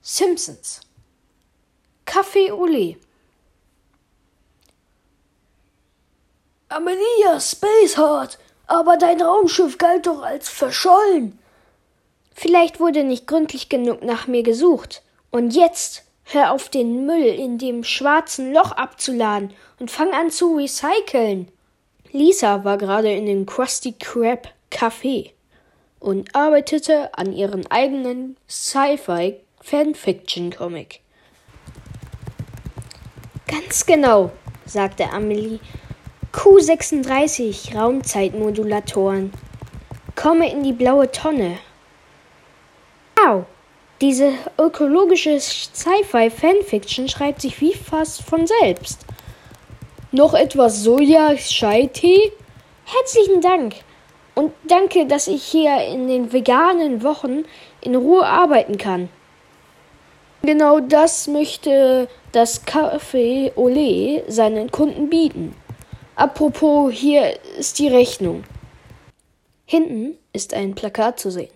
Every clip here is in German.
Simpsons Kaffee Ole Amelia Spaceheart, aber dein Raumschiff galt doch als verschollen. Vielleicht wurde nicht gründlich genug nach mir gesucht. Und jetzt hör auf den Müll in dem schwarzen Loch abzuladen und fang an zu recyceln. Lisa war gerade in dem Krusty Krab Café und arbeitete an ihrem eigenen Sci-Fi Fanfiction Comic. Ganz genau, sagte Amelie. Q36 Raumzeitmodulatoren. Komme in die blaue Tonne. Wow, diese ökologische Sci-Fi Fanfiction schreibt sich wie fast von selbst. Noch etwas Soja-Chai-Tee? Herzlichen Dank. Und danke, dass ich hier in den veganen Wochen in Ruhe arbeiten kann. Genau das möchte das Café Olé seinen Kunden bieten. Apropos, hier ist die Rechnung. Hinten ist ein Plakat zu sehen.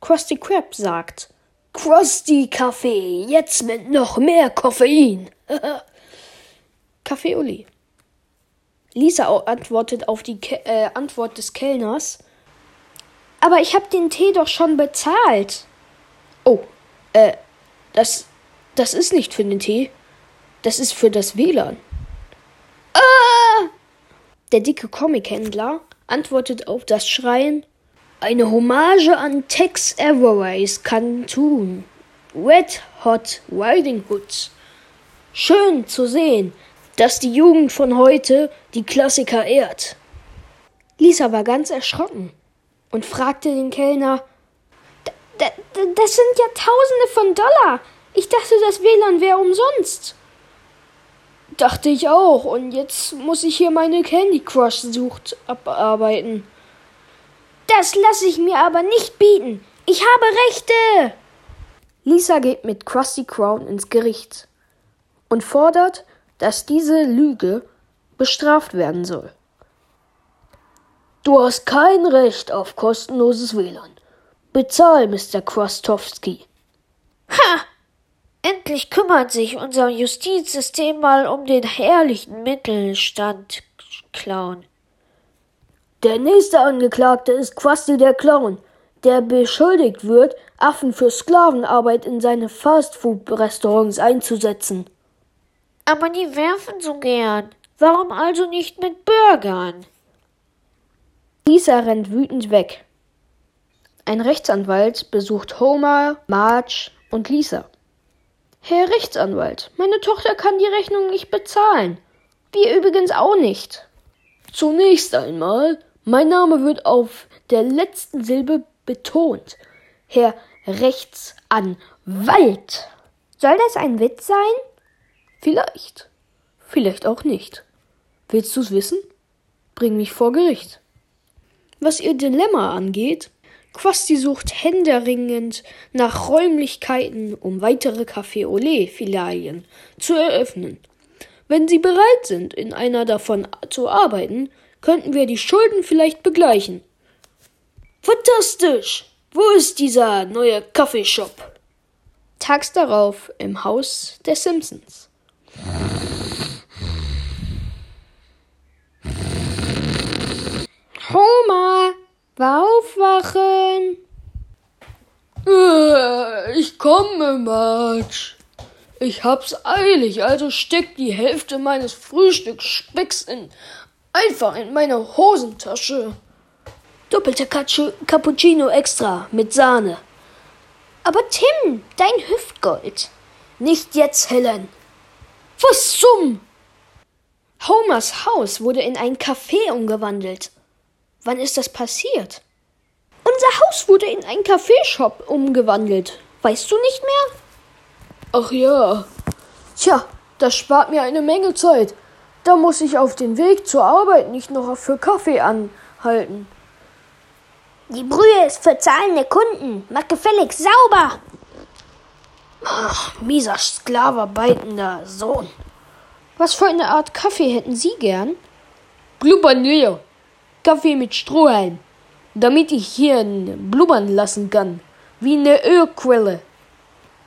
Krusty Krab sagt, Krusty Kaffee, jetzt mit noch mehr Koffein. Kaffee Uli. Lisa antwortet auf die Ke äh, Antwort des Kellners. Aber ich hab den Tee doch schon bezahlt. Oh, äh, das, das ist nicht für den Tee. Das ist für das WLAN. Ah! Der dicke Comichändler antwortet auf das Schreien. Eine Hommage an Tex Everways tun. Red Hot Riding Hoods. Schön zu sehen, dass die Jugend von heute die Klassiker ehrt. Lisa war ganz erschrocken und fragte den Kellner, das sind ja Tausende von Dollar. Ich dachte, das WLAN wäre umsonst. Dachte ich auch. Und jetzt muss ich hier meine Candy Crush Sucht abarbeiten. Das lasse ich mir aber nicht bieten. Ich habe Rechte. Lisa geht mit Krusty Crown ins Gericht und fordert, dass diese Lüge bestraft werden soll. Du hast kein Recht auf kostenloses WLAN. Bezahl, Mr. Krostowski. Ha! Endlich kümmert sich unser Justizsystem mal um den herrlichen Mittelstand, Clown. Der nächste Angeklagte ist Krusty der Clown, der beschuldigt wird, Affen für Sklavenarbeit in seine Fastfood-Restaurants einzusetzen. Aber die werfen so gern. Warum also nicht mit Bürgern? Lisa rennt wütend weg. Ein Rechtsanwalt besucht Homer, Marge und Lisa. Herr Rechtsanwalt, meine Tochter kann die Rechnung nicht bezahlen. Wir übrigens auch nicht. Zunächst einmal, mein Name wird auf der letzten Silbe betont. Herr Rechtsanwalt. Soll das ein Witz sein? Vielleicht. Vielleicht auch nicht. Willst du's wissen? Bring mich vor Gericht. Was ihr Dilemma angeht, Quasti sucht händeringend nach Räumlichkeiten, um weitere Café Olé Filialien zu eröffnen. Wenn Sie bereit sind, in einer davon zu arbeiten, könnten wir die Schulden vielleicht begleichen. Fantastisch! Wo ist dieser neue Kaffeeshop? Tags darauf im Haus der Simpsons. Homer, aufwachen! Äh, ich komme, Marge. Ich hab's eilig, also steck die Hälfte meines Frühstücksspecks in, einfach in meine Hosentasche. Doppelter Cappuccino extra mit Sahne. Aber Tim, dein Hüftgold. Nicht jetzt, Helen. Was zum? Homers Haus wurde in ein Café umgewandelt. Wann ist das passiert? Unser Haus wurde in einen Kaffeeshop umgewandelt. Weißt du nicht mehr? Ach ja. Tja, das spart mir eine Menge Zeit. Da muss ich auf den Weg zur Arbeit nicht noch für Kaffee anhalten. Die Brühe ist für zahlende Kunden. Mach gefälligst sauber. Ach, mieser sklaverbeitender Sohn. Was für eine Art Kaffee hätten Sie gern? Blubbern leer. Kaffee mit Strohhalm. Damit ich hier blubbern lassen kann. Wie eine Ölquelle.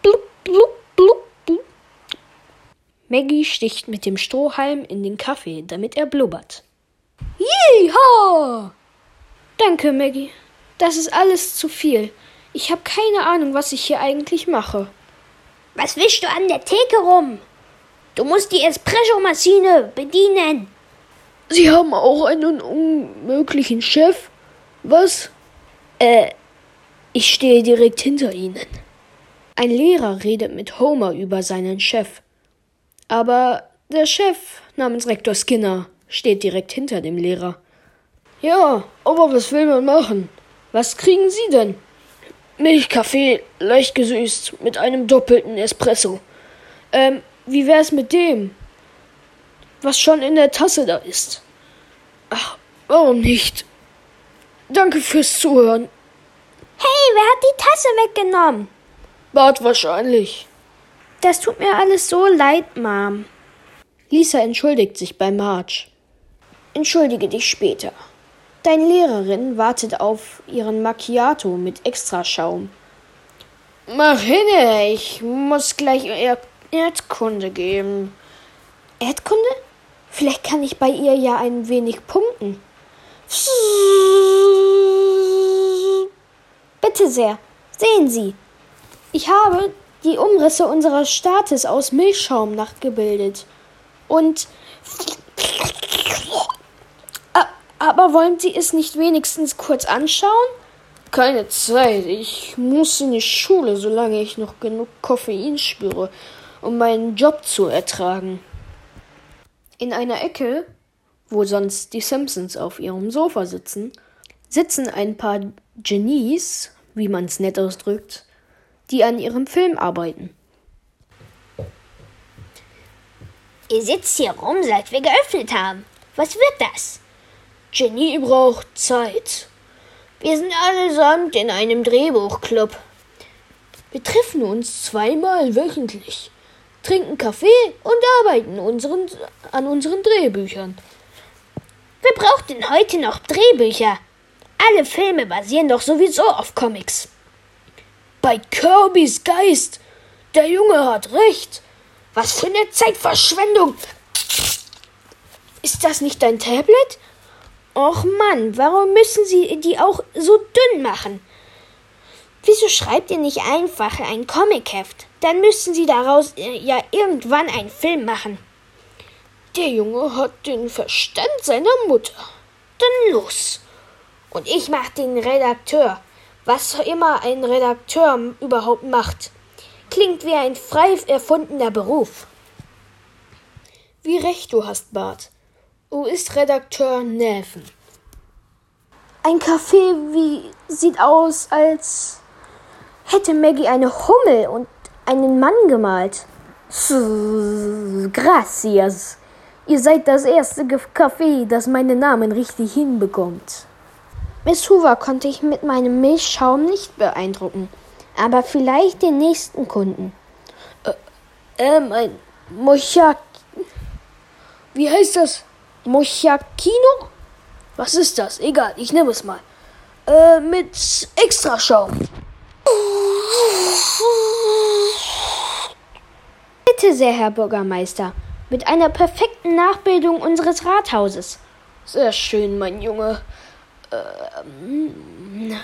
Blub, blub. Maggie sticht mit dem Strohhalm in den Kaffee, damit er blubbert. Yeehaw! Danke, Maggie. Das ist alles zu viel. Ich habe keine Ahnung, was ich hier eigentlich mache. Was wischst du an der Theke rum? Du musst die Espresso-Maschine bedienen. Sie haben auch einen unmöglichen Chef? Was? Äh, ich stehe direkt hinter Ihnen. Ein Lehrer redet mit Homer über seinen Chef. Aber der Chef namens Rektor Skinner steht direkt hinter dem Lehrer. Ja, aber was will man machen? Was kriegen Sie denn? Milchkaffee, leicht gesüßt, mit einem doppelten Espresso. Ähm, wie wär's mit dem? Was schon in der Tasse da ist. Ach, warum nicht? Danke fürs Zuhören. Hey, wer hat die Tasse weggenommen? Bart wahrscheinlich. Das tut mir alles so leid, Mom. Lisa entschuldigt sich bei Marge. Entschuldige dich später. Deine Lehrerin wartet auf ihren Macchiato mit Extraschaum. Mach hin, ich muss gleich er Erdkunde geben. Erdkunde? Vielleicht kann ich bei ihr ja ein wenig punkten. Bitte sehr, sehen Sie. Ich habe die Umrisse unseres Staates aus Milchschaum nachgebildet. Und aber wollen Sie es nicht wenigstens kurz anschauen? Keine Zeit. Ich muss in die Schule, solange ich noch genug Koffein spüre, um meinen Job zu ertragen. In einer Ecke, wo sonst die Simpsons auf ihrem Sofa sitzen, sitzen ein paar Genies, wie man's nett ausdrückt, die an ihrem Film arbeiten. Ihr sitzt hier rum, seit wir geöffnet haben. Was wird das? Genie braucht Zeit. Wir sind allesamt in einem Drehbuchclub. Wir treffen uns zweimal wöchentlich, trinken Kaffee und arbeiten unseren, an unseren Drehbüchern. Wer braucht denn heute noch Drehbücher? Alle Filme basieren doch sowieso auf Comics. Bei Kirbys Geist. Der Junge hat recht. Was für eine Zeitverschwendung. Ist das nicht dein Tablet? Och Mann, warum müssen Sie die auch so dünn machen? Wieso schreibt ihr nicht einfach ein Comicheft? Dann müssten Sie daraus äh, ja irgendwann einen Film machen. Der Junge hat den Verstand seiner Mutter. Dann los. Und ich mach den Redakteur. Was immer ein Redakteur überhaupt macht. Klingt wie ein frei erfundener Beruf. Wie recht du hast, Bart. Wo ist Redakteur Neven? Ein Café wie sieht aus, als hätte Maggie eine Hummel und einen Mann gemalt. Gracias. Ihr seid das erste Café, das meinen Namen richtig hinbekommt. Miss Hoover konnte ich mit meinem Milchschaum nicht beeindrucken, aber vielleicht den nächsten Kunden. Äh, ähm, ein Mochak. Wie heißt das? Mochakino? Was ist das? Egal, ich nehme es mal. Äh, mit Extraschaum. Bitte sehr, Herr Bürgermeister. Mit einer perfekten Nachbildung unseres Rathauses. Sehr schön, mein Junge. Ähm.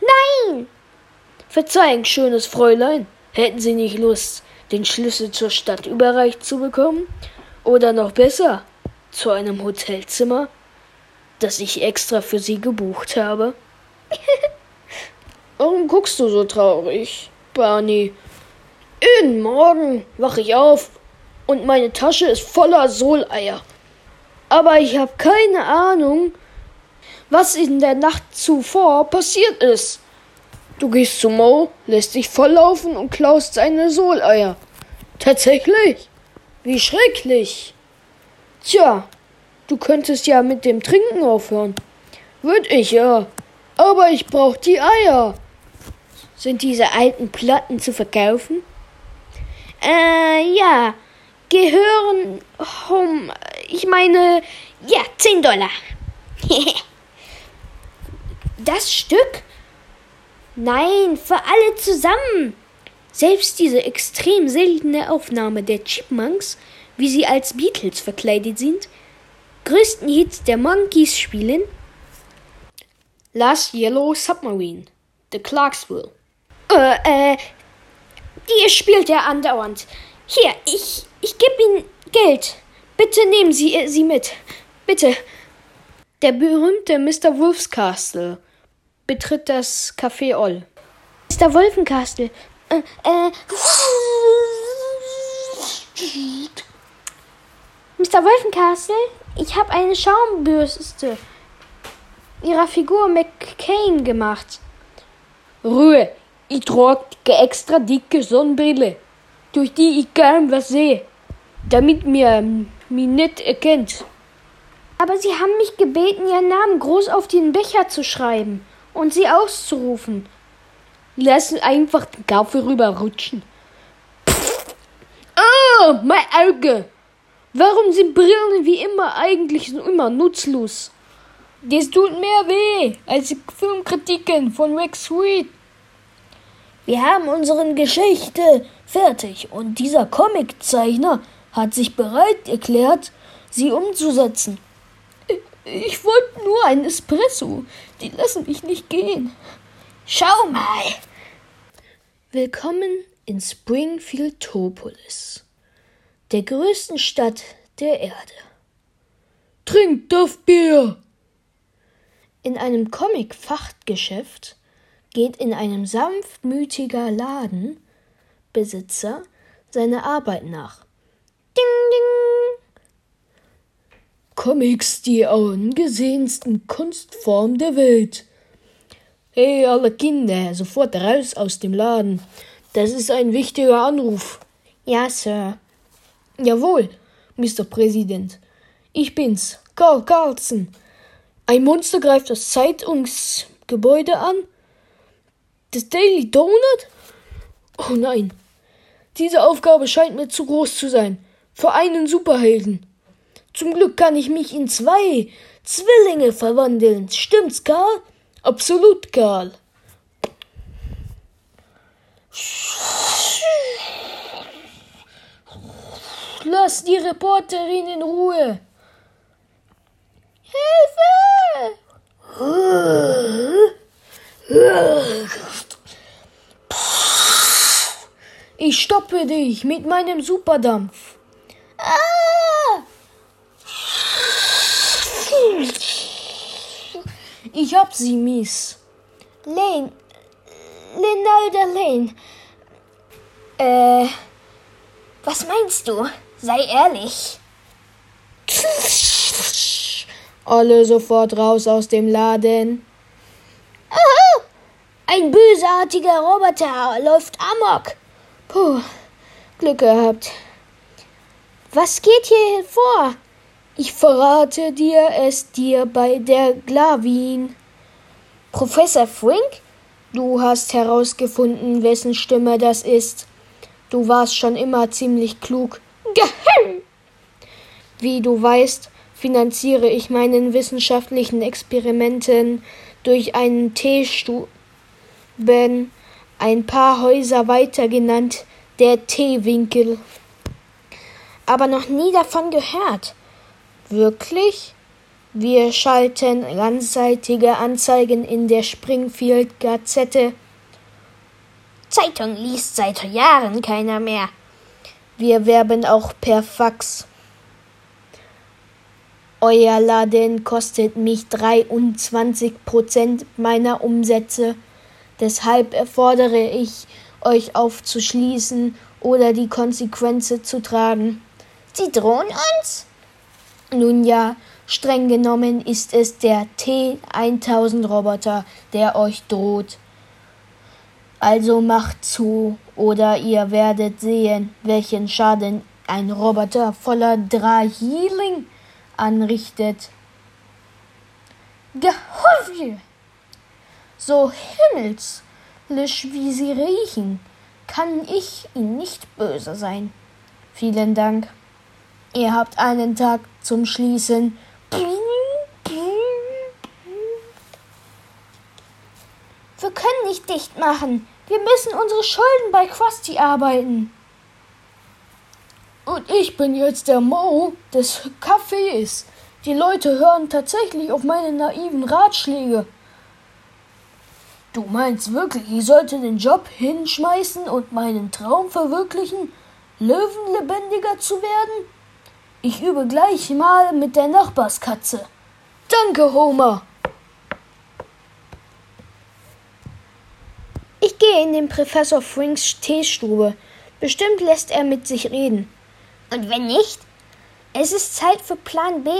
Nein! Verzeihen, schönes Fräulein. Hätten Sie nicht Lust, den Schlüssel zur Stadt überreicht zu bekommen? Oder noch besser, zu einem Hotelzimmer, das ich extra für Sie gebucht habe? Warum guckst du so traurig, Barney? Jeden Morgen wache ich auf und meine Tasche ist voller Soleier. Aber ich habe keine Ahnung, was in der Nacht zuvor passiert ist. Du gehst zu Mo, lässt dich volllaufen und klaust seine Soleier. Tatsächlich? Wie schrecklich. Tja, du könntest ja mit dem Trinken aufhören. Würd ich ja. Aber ich brauch die Eier. Sind diese alten Platten zu verkaufen? Äh, ja. Gehören home. Ich meine, Ja, 10 Dollar. das Stück? Nein, für alle zusammen. Selbst diese extrem seltene Aufnahme der Chipmunks, wie sie als Beatles verkleidet sind, größten Hits der Monkeys spielen. Last Yellow Submarine, The Clarksville. Äh, äh, die spielt er andauernd. Hier, ich, ich gebe Ihnen Geld. Bitte nehmen Sie äh, sie mit. Bitte. Der berühmte Mr. Wolfscastle betritt das Café Oll. Mr. Wolfencastle, äh, äh, Mr. Wolfencastle, ich habe eine Schaumbürste ihrer Figur McCain gemacht. Ruhe, ich trage extra dicke Sonnenbrille, durch die ich kaum was sehe, damit mir mich nicht erkennt. Aber Sie haben mich gebeten, Ihren Namen groß auf den Becher zu schreiben und Sie auszurufen. Lass einfach den Kaffee rüberrutschen. Oh, mein Auge! Warum sind Brillen wie immer eigentlich so immer nutzlos? Das tut mehr weh als die Filmkritiken von Rex Sweet. Wir haben unsere Geschichte fertig und dieser Comiczeichner hat sich bereit erklärt, sie umzusetzen. Ich wollte nur einen Espresso. Die lassen mich nicht gehen. Schau mal. Willkommen in Springfield-Topolis, der größten Stadt der Erde. Trinkt das Bier! In einem Comic-Fachgeschäft geht in einem sanftmütiger Ladenbesitzer seiner Arbeit nach. Ding, ding. Comics, die angesehensten Kunstform der Welt. Hey, alle Kinder, sofort raus aus dem Laden. Das ist ein wichtiger Anruf. Ja, Sir. Jawohl, Mr. Präsident. Ich bin's, Karl Carlson. Ein Monster greift das Zeitungsgebäude an. Das Daily Donut? Oh nein. Diese Aufgabe scheint mir zu groß zu sein. Für einen Superhelden. Zum Glück kann ich mich in zwei Zwillinge verwandeln. Stimmt's, Karl? Absolut, Karl. Lass die Reporterin in Ruhe. Ich stoppe dich mit meinem Superdampf. Ich hab sie, Miss. Lane. Linalda Lane. Äh. Was meinst du? Sei ehrlich. Alle sofort raus aus dem Laden. Ein bösartiger Roboter läuft amok. Puh, Glück gehabt. Was geht hier vor? Ich verrate dir es dir bei der Glavin. Professor Frink? Du hast herausgefunden, wessen Stimme das ist. Du warst schon immer ziemlich klug. Geheim! Wie du weißt, finanziere ich meinen wissenschaftlichen Experimenten durch einen Teestuben, ein paar Häuser weiter genannt der Teewinkel. Aber noch nie davon gehört. Wirklich? Wir schalten ganzseitige Anzeigen in der Springfield Gazette. Zeitung liest seit Jahren keiner mehr. Wir werben auch per Fax. Euer Laden kostet mich 23 Prozent meiner Umsätze. Deshalb erfordere ich euch aufzuschließen oder die Konsequenzen zu tragen. Sie drohen uns? Nun ja, streng genommen ist es der T1000 Roboter, der euch droht. Also macht zu, oder ihr werdet sehen, welchen Schaden ein Roboter voller Drahealing anrichtet. Gehoffe! So himmelslisch wie sie riechen, kann ich ihnen nicht böse sein. Vielen Dank. Ihr habt einen Tag zum Schließen. Wir können nicht dicht machen. Wir müssen unsere Schulden bei Krusty arbeiten. Und ich bin jetzt der Mo des Cafés. Die Leute hören tatsächlich auf meine naiven Ratschläge. Du meinst wirklich, ich sollte den Job hinschmeißen und meinen Traum verwirklichen, löwenlebendiger zu werden? Ich übe gleich mal mit der Nachbarskatze. Danke, Homer. Ich gehe in den Professor Franks Teestube. Bestimmt lässt er mit sich reden. Und wenn nicht? Es ist Zeit für Plan B.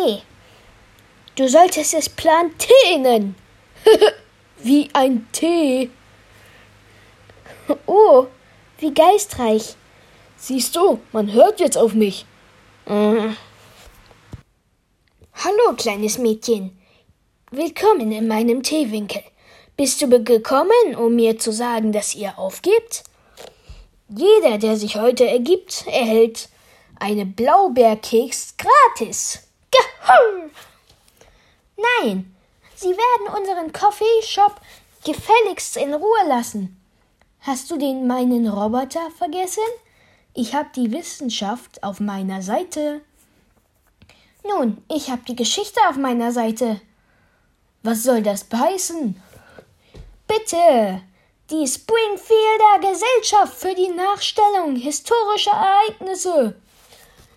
Du solltest es Plan T nennen. wie ein Tee. Oh, wie geistreich. Siehst du, man hört jetzt auf mich. Mhm. Hallo, kleines Mädchen. Willkommen in meinem Teewinkel. Bist du gekommen, um mir zu sagen, dass ihr aufgebt? Jeder, der sich heute ergibt, erhält eine Blaubeerkeks gratis. Gehull! Nein, Sie werden unseren Coffeeshop gefälligst in Ruhe lassen. Hast du den meinen Roboter vergessen? Ich habe die Wissenschaft auf meiner Seite. Nun, ich habe die Geschichte auf meiner Seite. Was soll das heißen? Bitte, die Springfielder Gesellschaft für die Nachstellung historischer Ereignisse.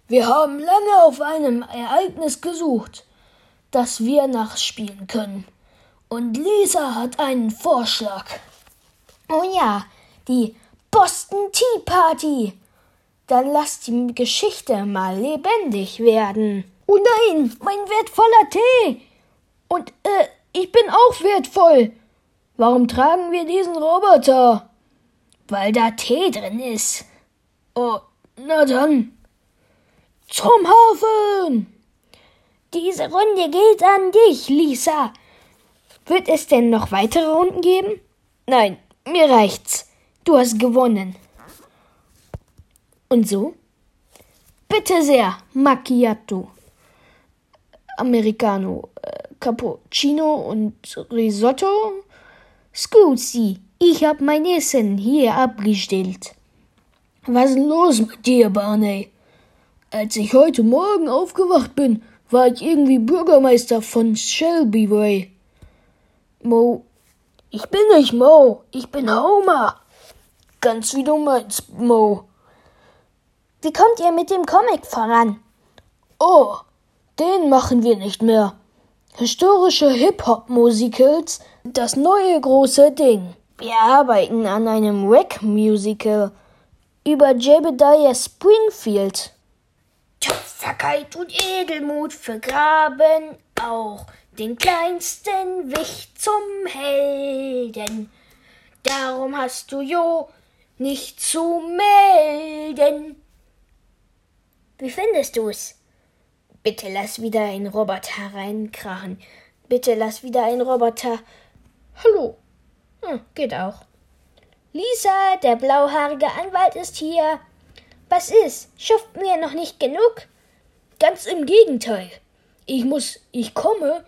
Wir haben lange auf einem Ereignis gesucht das wir nachspielen können. Und Lisa hat einen Vorschlag. Oh ja, die Boston Tea Party. Dann lass die Geschichte mal lebendig werden. Oh nein, mein wertvoller Tee. Und äh, ich bin auch wertvoll. Warum tragen wir diesen Roboter? Weil da Tee drin ist. Oh, na dann. Zum Hafen! Diese Runde geht an dich, Lisa. Wird es denn noch weitere Runden geben? Nein, mir reicht's. Du hast gewonnen. Und so? Bitte sehr, Macchiato. Americano, äh, Cappuccino und Risotto? Scusi, ich hab mein Essen hier abgestellt. Was ist los mit dir, Barney? Als ich heute Morgen aufgewacht bin, war ich irgendwie Bürgermeister von Shelby Way. Mo, ich bin nicht Mo, ich bin Homer. Ganz wie du meinst, Mo. Wie kommt ihr mit dem Comic voran? Oh, den machen wir nicht mehr. Historische Hip-Hop-Musicals, das neue große Ding. Wir arbeiten an einem Wack-Musical über Jebediah Springfield. Tapferkeit und Edelmut vergraben auch den kleinsten Wicht zum Helden. Darum hast du Jo nicht zu melden. Wie findest du's? Bitte lass wieder ein Roboter reinkrachen. Bitte lass wieder ein Roboter. Hallo. Hm, geht auch. Lisa, der blauhaarige Anwalt ist hier. Was ist? Schuften wir noch nicht genug? Ganz im Gegenteil. Ich muss, ich komme,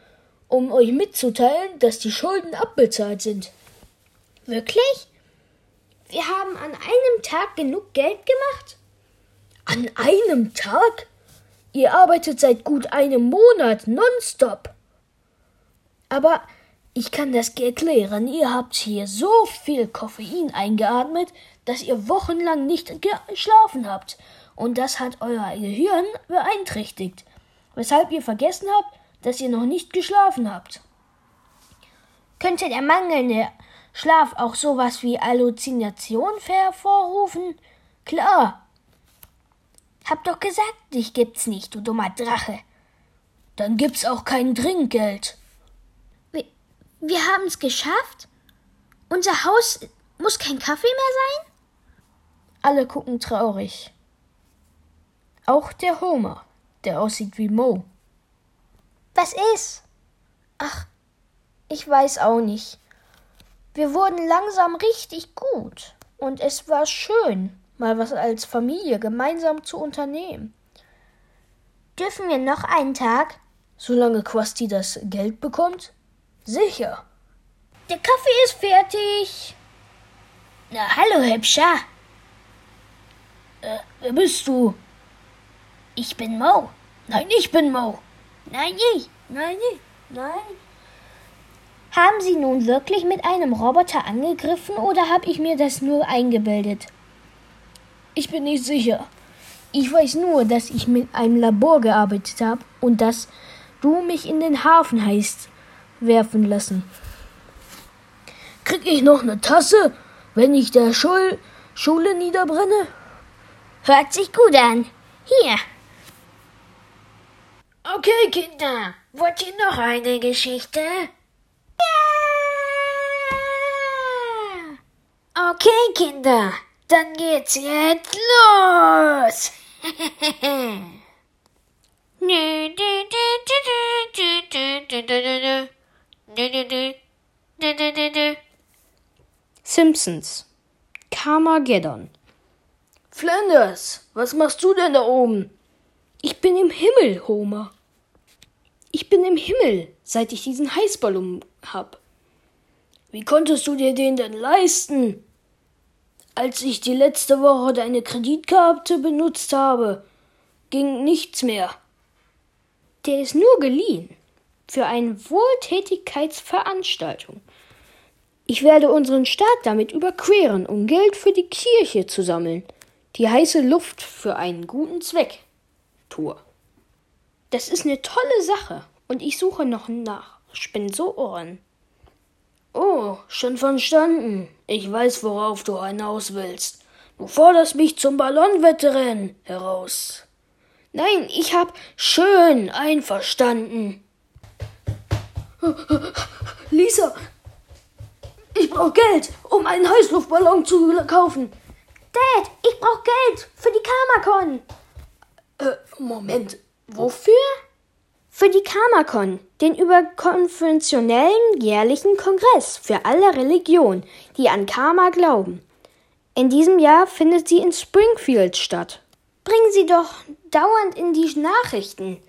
um euch mitzuteilen, dass die Schulden abbezahlt sind. Wirklich? Wir haben an einem Tag genug Geld gemacht? An einem Tag? Ihr arbeitet seit gut einem Monat nonstop. Aber ich kann das erklären. Ihr habt hier so viel Koffein eingeatmet, dass ihr wochenlang nicht geschlafen habt. Und das hat euer Gehirn beeinträchtigt, weshalb ihr vergessen habt, dass ihr noch nicht geschlafen habt. Könnte der mangelnde Schlaf auch sowas wie Halluzination hervorrufen? Klar. Hab doch gesagt, dich gibt's nicht, du dummer Drache. Dann gibt's auch kein Trinkgeld. Wir, wir haben's geschafft? Unser Haus muss kein Kaffee mehr sein? Alle gucken traurig. Auch der Homer, der aussieht wie Mo. Was ist? Ach, ich weiß auch nicht. Wir wurden langsam richtig gut und es war schön, mal was als Familie gemeinsam zu unternehmen. Dürfen wir noch einen Tag? Solange Quasti das Geld bekommt? Sicher. Der Kaffee ist fertig. Na, hallo, Hübscher. Äh, wer bist du? Ich bin Mo. Nein, ich bin Mo. Nein, ich. Nein, ich. Nein. Haben Sie nun wirklich mit einem Roboter angegriffen oder habe ich mir das nur eingebildet? Ich bin nicht sicher. Ich weiß nur, dass ich mit einem Labor gearbeitet habe und dass du mich in den Hafen heißt werfen lassen. Krieg ich noch eine Tasse, wenn ich der Schul Schule niederbrenne? Hört sich gut an. Hier. Okay, Kinder. Wollt ihr noch eine Geschichte? Ja! Okay, Kinder. Dann geht's jetzt los. Simpsons. Carmageddon. Flanders, was machst du denn da oben? Ich bin im Himmel, Homer. Ich bin im Himmel, seit ich diesen Heißballon hab. Wie konntest du dir den denn leisten? Als ich die letzte Woche deine Kreditkarte benutzt habe, ging nichts mehr. Der ist nur geliehen. Für eine Wohltätigkeitsveranstaltung. Ich werde unseren Staat damit überqueren, um Geld für die Kirche zu sammeln. Die heiße Luft für einen guten Zweck. Tour. Das ist eine tolle Sache und ich suche noch nach Spensoren. Oh, schon verstanden. Ich weiß, worauf du hinaus willst. Du forderst mich zum Ballonwettrennen heraus. Nein, ich hab schön einverstanden. Lisa, ich brauch Geld, um einen Heißluftballon zu kaufen. Dad, ich brauch Geld für die Karmakon. Äh, Moment, wofür? Für die Karmakon, den überkonventionellen jährlichen Kongress für alle Religionen, die an Karma glauben. In diesem Jahr findet sie in Springfield statt. Bringen Sie doch dauernd in die Nachrichten.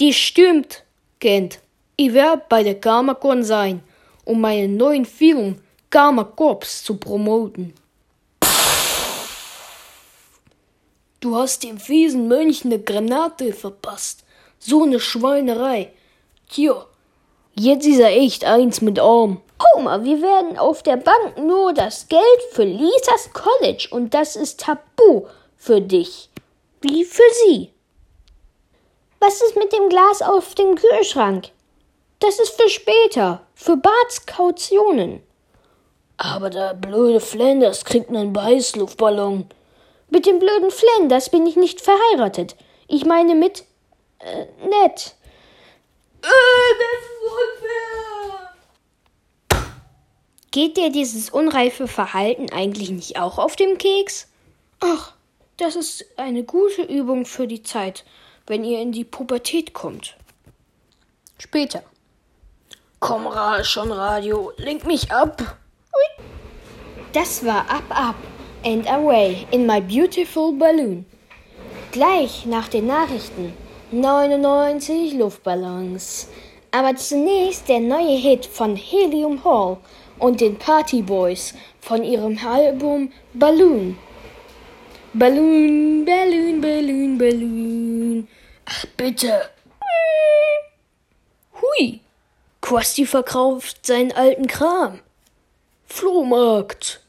Die stimmt, Kind. Ich werde bei der Karmakon sein, um meine neuen Film Karma Corps zu promoten. Du hast dem fiesen Mönch eine Granate verpasst. So eine Schweinerei. Tja, jetzt ist er echt eins mit Arm. Homer, wir werden auf der Bank nur das Geld für Lisas College und das ist tabu für dich. Wie für sie. Was ist mit dem Glas auf dem Kühlschrank? Das ist für später, für Barts Kautionen. Aber der blöde Flanders kriegt einen Beißluftballon. Mit dem blöden Flanders bin ich nicht verheiratet. Ich meine mit äh, nett. Äh, das ist unfair. Geht dir dieses unreife Verhalten eigentlich nicht auch auf dem Keks? Ach, das ist eine gute Übung für die Zeit, wenn ihr in die Pubertät kommt. Später. Komm, schon Radio, lenk mich ab. Das war Up Up and Away in My Beautiful Balloon. Gleich nach den Nachrichten 99 Luftballons. Aber zunächst der neue Hit von Helium Hall und den Party Boys von ihrem Album Balloon. Balloon, Balloon, Balloon, Balloon. Ach bitte. Hui. Krusty verkauft seinen alten Kram. Flohmarkt.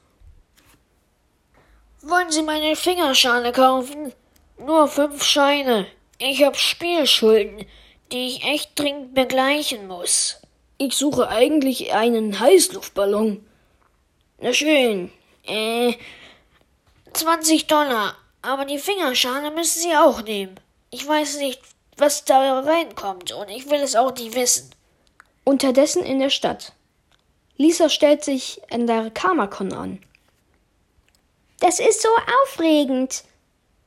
Wollen Sie meine Fingerschale kaufen? Nur fünf Scheine. Ich hab Spielschulden, die ich echt dringend begleichen muss. Ich suche eigentlich einen Heißluftballon. Na schön. Äh, 20 Dollar. Aber die Fingerschale müssen Sie auch nehmen. Ich weiß nicht, was da reinkommt und ich will es auch nicht wissen. Unterdessen in der Stadt. Lisa stellt sich an der Karmakon an. Das ist so aufregend.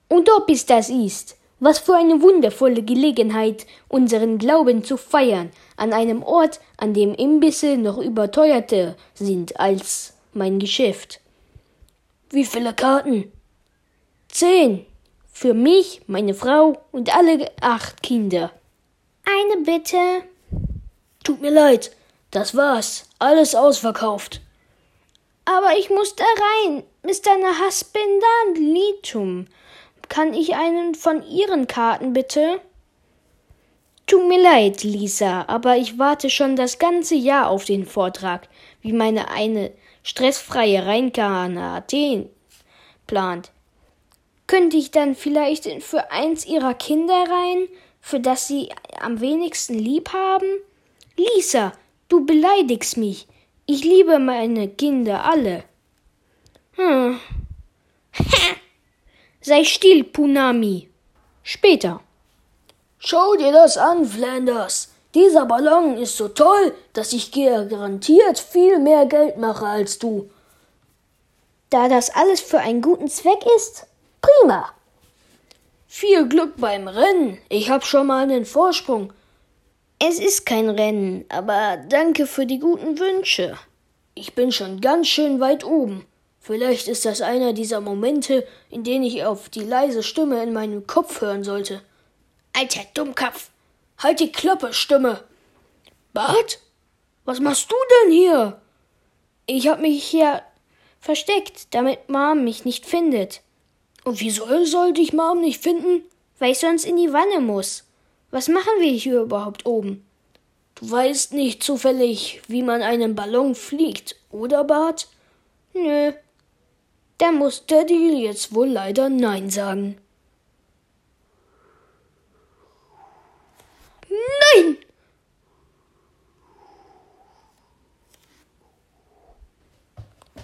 Und ob es das ist, was für eine wundervolle Gelegenheit, unseren Glauben zu feiern, an einem Ort, an dem Imbisse noch überteuerter sind als mein Geschäft. Wie viele Karten? Zehn. Für mich, meine Frau und alle acht Kinder. Eine Bitte. Tut mir leid, das war's. Alles ausverkauft. Aber ich muss da rein. Mr. Nahaspendan Litum. Kann ich einen von Ihren Karten bitte? Tut mir leid, Lisa, aber ich warte schon das ganze Jahr auf den Vortrag, wie meine eine stressfreie Reinkarnatin plant. Könnte ich dann vielleicht für eins ihrer Kinder rein, für das sie am wenigsten lieb haben? Lisa, du beleidigst mich. Ich liebe meine Kinder alle. Hm. Sei still, Punami. Später. Schau dir das an, Flanders. Dieser Ballon ist so toll, dass ich garantiert viel mehr Geld mache als du. Da das alles für einen guten Zweck ist? Prima. Viel Glück beim Rennen. Ich hab schon mal einen Vorsprung. Es ist kein Rennen, aber danke für die guten Wünsche. Ich bin schon ganz schön weit oben. Vielleicht ist das einer dieser Momente, in denen ich auf die leise Stimme in meinem Kopf hören sollte. Alter Dummkopf! Halt die Klappe, Stimme! Bart? Was machst du denn hier? Ich hab mich hier versteckt, damit Mom mich nicht findet. Und wieso soll dich Mom nicht finden? Weil ich sonst in die Wanne muss. Was machen wir hier überhaupt oben? Du weißt nicht zufällig, wie man einen Ballon fliegt, oder Bart? Nö. Da muss Daddy jetzt wohl leider Nein sagen. Nein!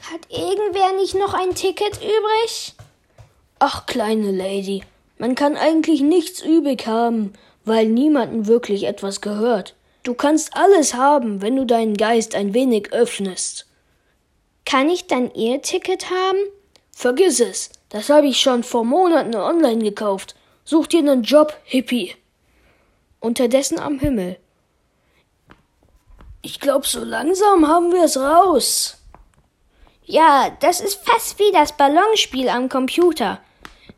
Hat irgendwer nicht noch ein Ticket übrig? Ach, kleine Lady, man kann eigentlich nichts übrig haben, weil niemanden wirklich etwas gehört. Du kannst alles haben, wenn du deinen Geist ein wenig öffnest. Kann ich dann ihr Ticket haben? Vergiss es, das habe ich schon vor Monaten online gekauft. Such dir einen Job, Hippie. Unterdessen am Himmel. Ich glaub, so langsam haben wir es raus. Ja, das ist fast wie das Ballonspiel am Computer.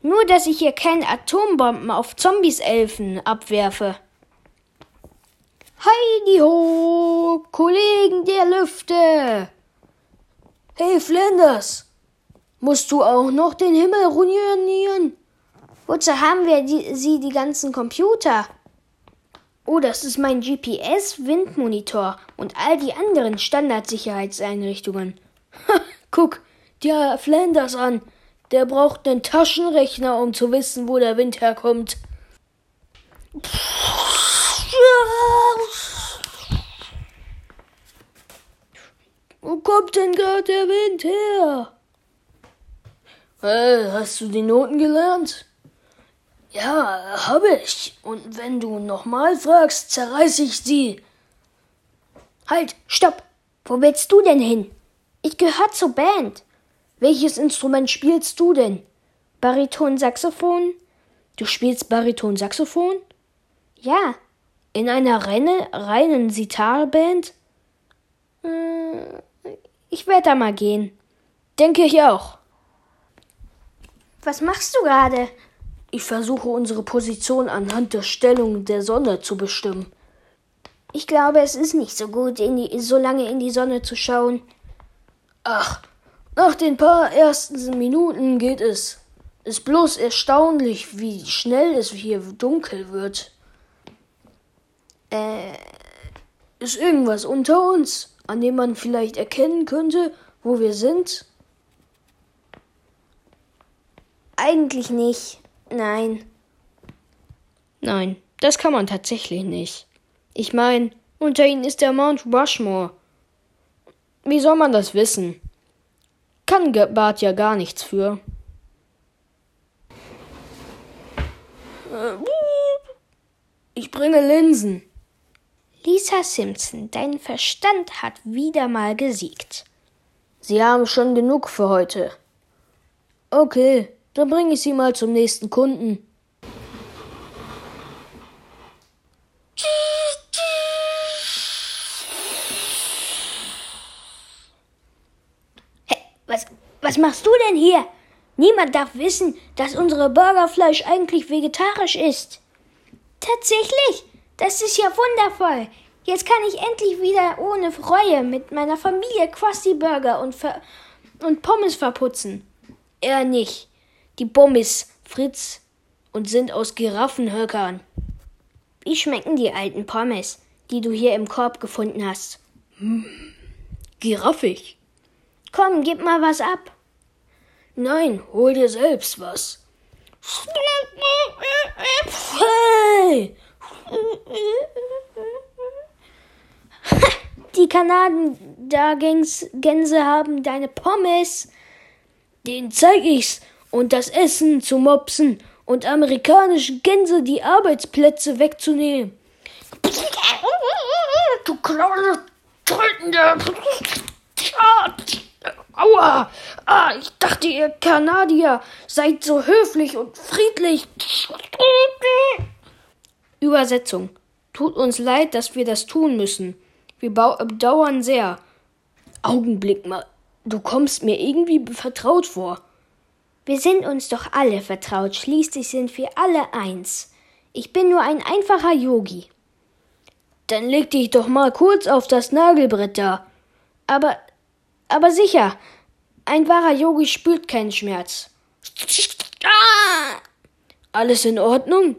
Nur, dass ich hier keine Atombomben auf Zombies-Elfen abwerfe. Heidi ho, Kollegen der Lüfte. Hey Flanders, musst du auch noch den Himmel ruinieren? Wozu haben wir die, sie die ganzen Computer? Oh, das ist mein GPS-Windmonitor und all die anderen Standardsicherheitseinrichtungen. Guck dir Flanders an. Der braucht einen Taschenrechner, um zu wissen, wo der Wind herkommt. Wo kommt denn gerade der Wind her? Äh, hast du die Noten gelernt? Ja, habe ich. Und wenn du nochmal fragst, zerreiß ich sie. Halt, stopp. Wo willst du denn hin? Ich gehöre zur Band. Welches Instrument spielst du denn? Bariton Saxophon? Du spielst Bariton Saxophon? Ja. In einer Renne, reinen Sitarband? Äh, ich werde da mal gehen. Denke ich auch. Was machst du gerade? Ich versuche unsere Position anhand der Stellung der Sonne zu bestimmen. Ich glaube, es ist nicht so gut, die, so lange in die Sonne zu schauen. Ach, nach den paar ersten Minuten geht es. Ist bloß erstaunlich, wie schnell es hier dunkel wird. Äh, ist irgendwas unter uns, an dem man vielleicht erkennen könnte, wo wir sind? Eigentlich nicht. Nein. Nein, das kann man tatsächlich nicht. Ich meine, unter ihnen ist der Mount Rushmore. Wie soll man das wissen? Kann Bart ja gar nichts für. Ich bringe Linsen. Lisa Simpson, dein Verstand hat wieder mal gesiegt. Sie haben schon genug für heute. Okay, dann bringe ich Sie mal zum nächsten Kunden. Hey, was, was machst du denn hier? Niemand darf wissen, dass unsere Burgerfleisch eigentlich vegetarisch ist. Tatsächlich, das ist ja wundervoll. Jetzt kann ich endlich wieder ohne Reue mit meiner Familie Krusty Burger und, Ver und Pommes verputzen. Er nicht. Die Pommes, Fritz, und sind aus Giraffenhöckern. Wie schmecken die alten Pommes, die du hier im Korb gefunden hast? Hm, giraffig. Komm, gib mal was ab. Nein, hol dir selbst was. Hey! Die Kanadengänse haben deine Pommes. Den zeig ich's. Und das Essen zu mopsen und amerikanische Gänse die Arbeitsplätze wegzunehmen. Du kleine tötende. Aua! Ah, ich dachte, ihr Kanadier seid so höflich und friedlich. Übersetzung. Tut uns leid, dass wir das tun müssen. Wir bedauern sehr. Augenblick mal. Du kommst mir irgendwie vertraut vor. Wir sind uns doch alle vertraut. Schließlich sind wir alle eins. Ich bin nur ein einfacher Yogi. Dann leg dich doch mal kurz auf das Nagelbrett da. Aber, aber sicher, ein wahrer Yogi spürt keinen Schmerz. Alles in Ordnung?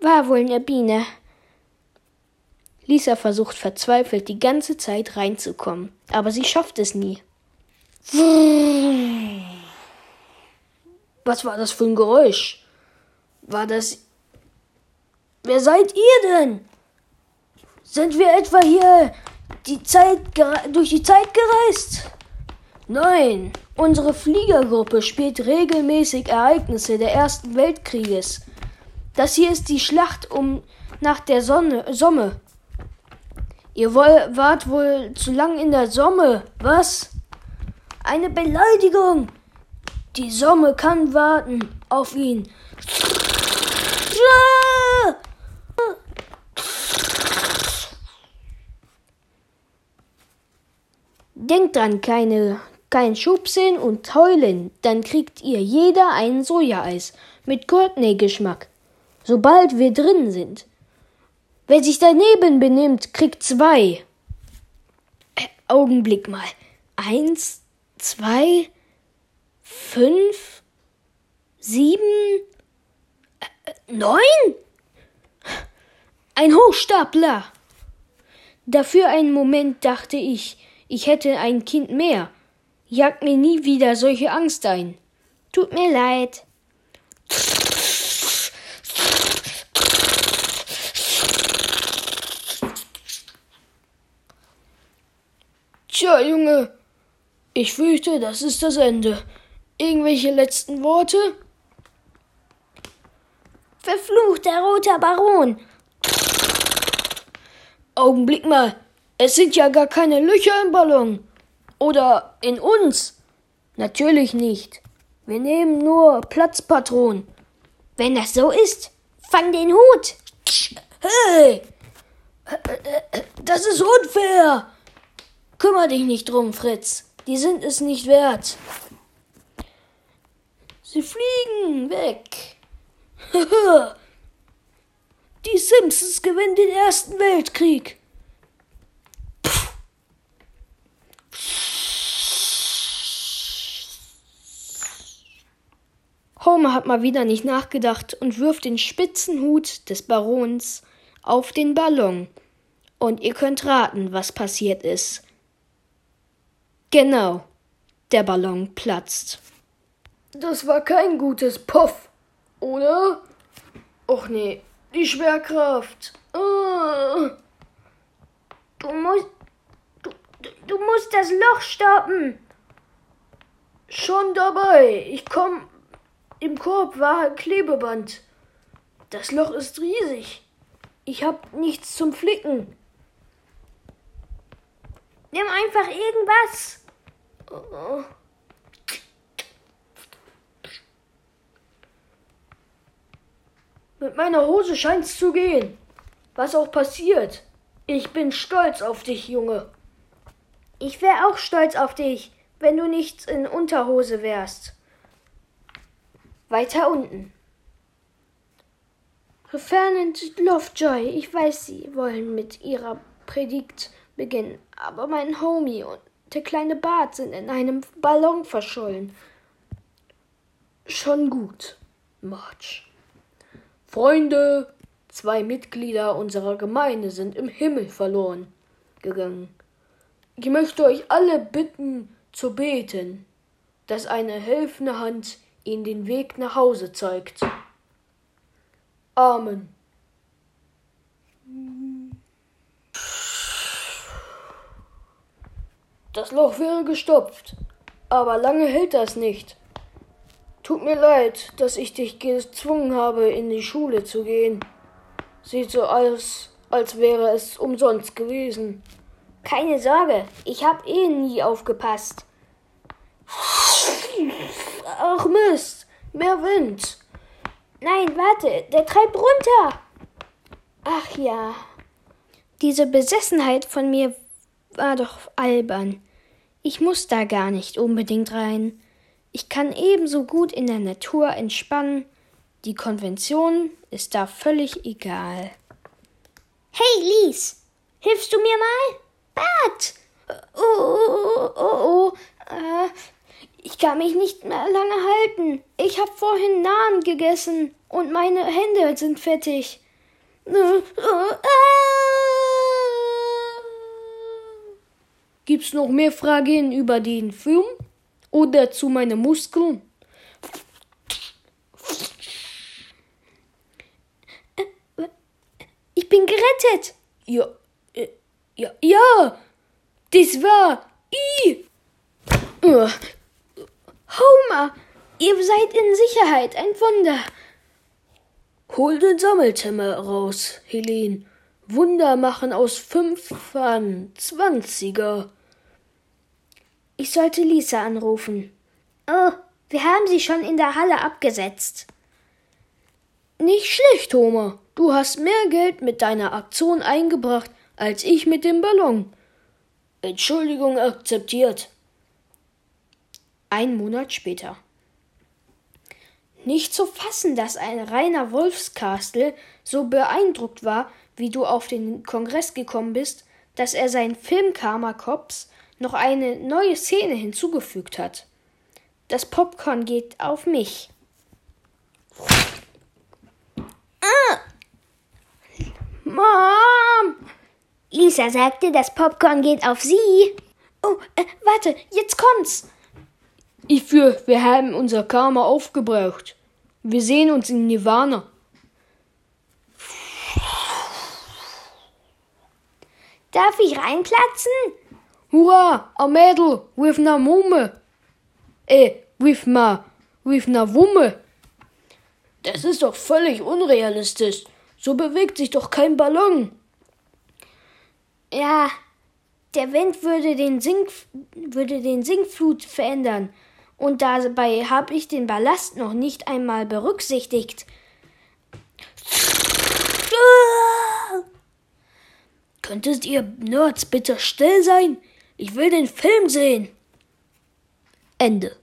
War wohl ne Biene. Lisa versucht verzweifelt die ganze Zeit reinzukommen, aber sie schafft es nie. Was war das für ein Geräusch? War das. Wer seid ihr denn? Sind wir etwa hier die Zeit durch die Zeit gereist? Nein, unsere Fliegergruppe spielt regelmäßig Ereignisse der Ersten Weltkrieges. Das hier ist die Schlacht um nach der Sonne, Somme. Ihr wart wohl zu lang in der Somme, was? Eine Beleidigung. Die Somme kann warten auf ihn. Denkt dran, keine, kein Schubsen und Heulen, dann kriegt ihr jeder ein Sojaeis mit Courtney-Geschmack, sobald wir drin sind. Wer sich daneben benimmt, kriegt zwei. Äh, Augenblick mal. Eins, zwei, fünf, sieben, äh, neun? Ein Hochstapler. Dafür einen Moment dachte ich, ich hätte ein Kind mehr. Jagt mir nie wieder solche Angst ein. Tut mir leid. Tja, Junge, ich fürchte, das ist das Ende. Irgendwelche letzten Worte? Verfluchter roter Baron. Augenblick mal, es sind ja gar keine Löcher im Ballon. Oder in uns. Natürlich nicht. Wir nehmen nur Platzpatronen. Wenn das so ist, fang den Hut. Hey! Das ist unfair. Kümmer dich nicht drum, Fritz. Die sind es nicht wert. Sie fliegen weg. Die Simpsons gewinnen den Ersten Weltkrieg. Homer hat mal wieder nicht nachgedacht und wirft den spitzen Hut des Barons auf den Ballon. Und ihr könnt raten, was passiert ist. Genau, der Ballon platzt. Das war kein gutes Puff, oder? Och nee, die Schwerkraft. Oh. Du musst. Du, du musst das Loch stoppen. Schon dabei. Ich komm. Im Korb war Klebeband. Das Loch ist riesig. Ich hab nichts zum Flicken. Nimm einfach irgendwas. Oh. Mit meiner Hose scheint's zu gehen. Was auch passiert. Ich bin stolz auf dich, Junge. Ich wär auch stolz auf dich, wenn du nicht in Unterhose wärst. Weiter unten. Referent Lovejoy, ich weiß, Sie wollen mit Ihrer Predigt beginnen, aber mein Homie und der kleine Bart sind in einem Ballon verschollen. Schon gut, March. Freunde, zwei Mitglieder unserer Gemeinde sind im Himmel verloren gegangen. Ich möchte euch alle bitten zu beten, dass eine helfende Hand ihnen den Weg nach Hause zeigt. Amen. Das Loch wäre gestopft, aber lange hält das nicht. Tut mir leid, dass ich dich gezwungen habe, in die Schule zu gehen. Sieht so aus, als wäre es umsonst gewesen. Keine Sorge, ich hab eh nie aufgepasst. Ach Mist, mehr Wind. Nein, warte, der treibt runter. Ach ja. Diese Besessenheit von mir war doch albern. Ich muss da gar nicht unbedingt rein. Ich kann ebenso gut in der Natur entspannen. Die Konvention ist da völlig egal. Hey, Lies, hilfst du mir mal? Bart! Oh, oh, oh, oh, oh. Äh, ich kann mich nicht mehr lange halten. Ich habe vorhin Nahen gegessen und meine Hände sind fettig. Gibt's noch mehr Fragen über den Film oder zu meinen Muskeln? Ich bin gerettet. Ja, äh, ja, ja, das war ich. Homer, ihr seid in Sicherheit, ein Wunder. Hol den Sammeltemmer raus, Helene. Wunder machen aus Fünfern Zwanziger. Ich sollte Lisa anrufen. Oh, wir haben sie schon in der Halle abgesetzt. Nicht schlecht, Homer. Du hast mehr Geld mit deiner Aktion eingebracht als ich mit dem Ballon. Entschuldigung akzeptiert. Ein Monat später. Nicht zu fassen, dass ein reiner Wolfskastel so beeindruckt war, wie du auf den Kongress gekommen bist, dass er seinen Film Karma Cops noch eine neue Szene hinzugefügt hat. Das Popcorn geht auf mich. Ah! Mom! Lisa sagte, das Popcorn geht auf sie. Oh, äh, warte, jetzt kommt's. Ich für, wir haben unser Karma aufgebraucht. Wir sehen uns in Nirvana. Darf ich reinplatzen? Hurra, a Mädel with na Mumme. Äh, with ma, with na Wumme. Das ist doch völlig unrealistisch. So bewegt sich doch kein Ballon. Ja, der Wind würde den, Sink, würde den Sinkflut verändern und dabei habe ich den Ballast noch nicht einmal berücksichtigt. Könntest ihr Nerds bitte still sein? Ich will den Film sehen. Ende.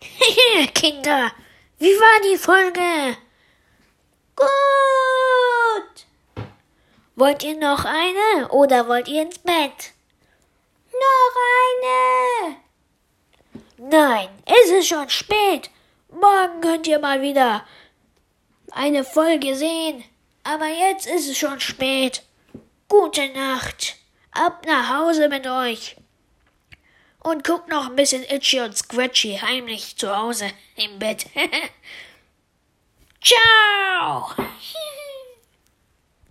Kinder, wie war die Folge? Gut. Wollt ihr noch eine oder wollt ihr ins Bett? Noch eine. Nein, es ist schon spät. Morgen könnt ihr mal wieder eine Folge sehen. Aber jetzt ist es schon spät. Gute Nacht. Ab nach Hause mit euch. Und guckt noch ein bisschen Itchy und Scratchy heimlich zu Hause im Bett. Ciao!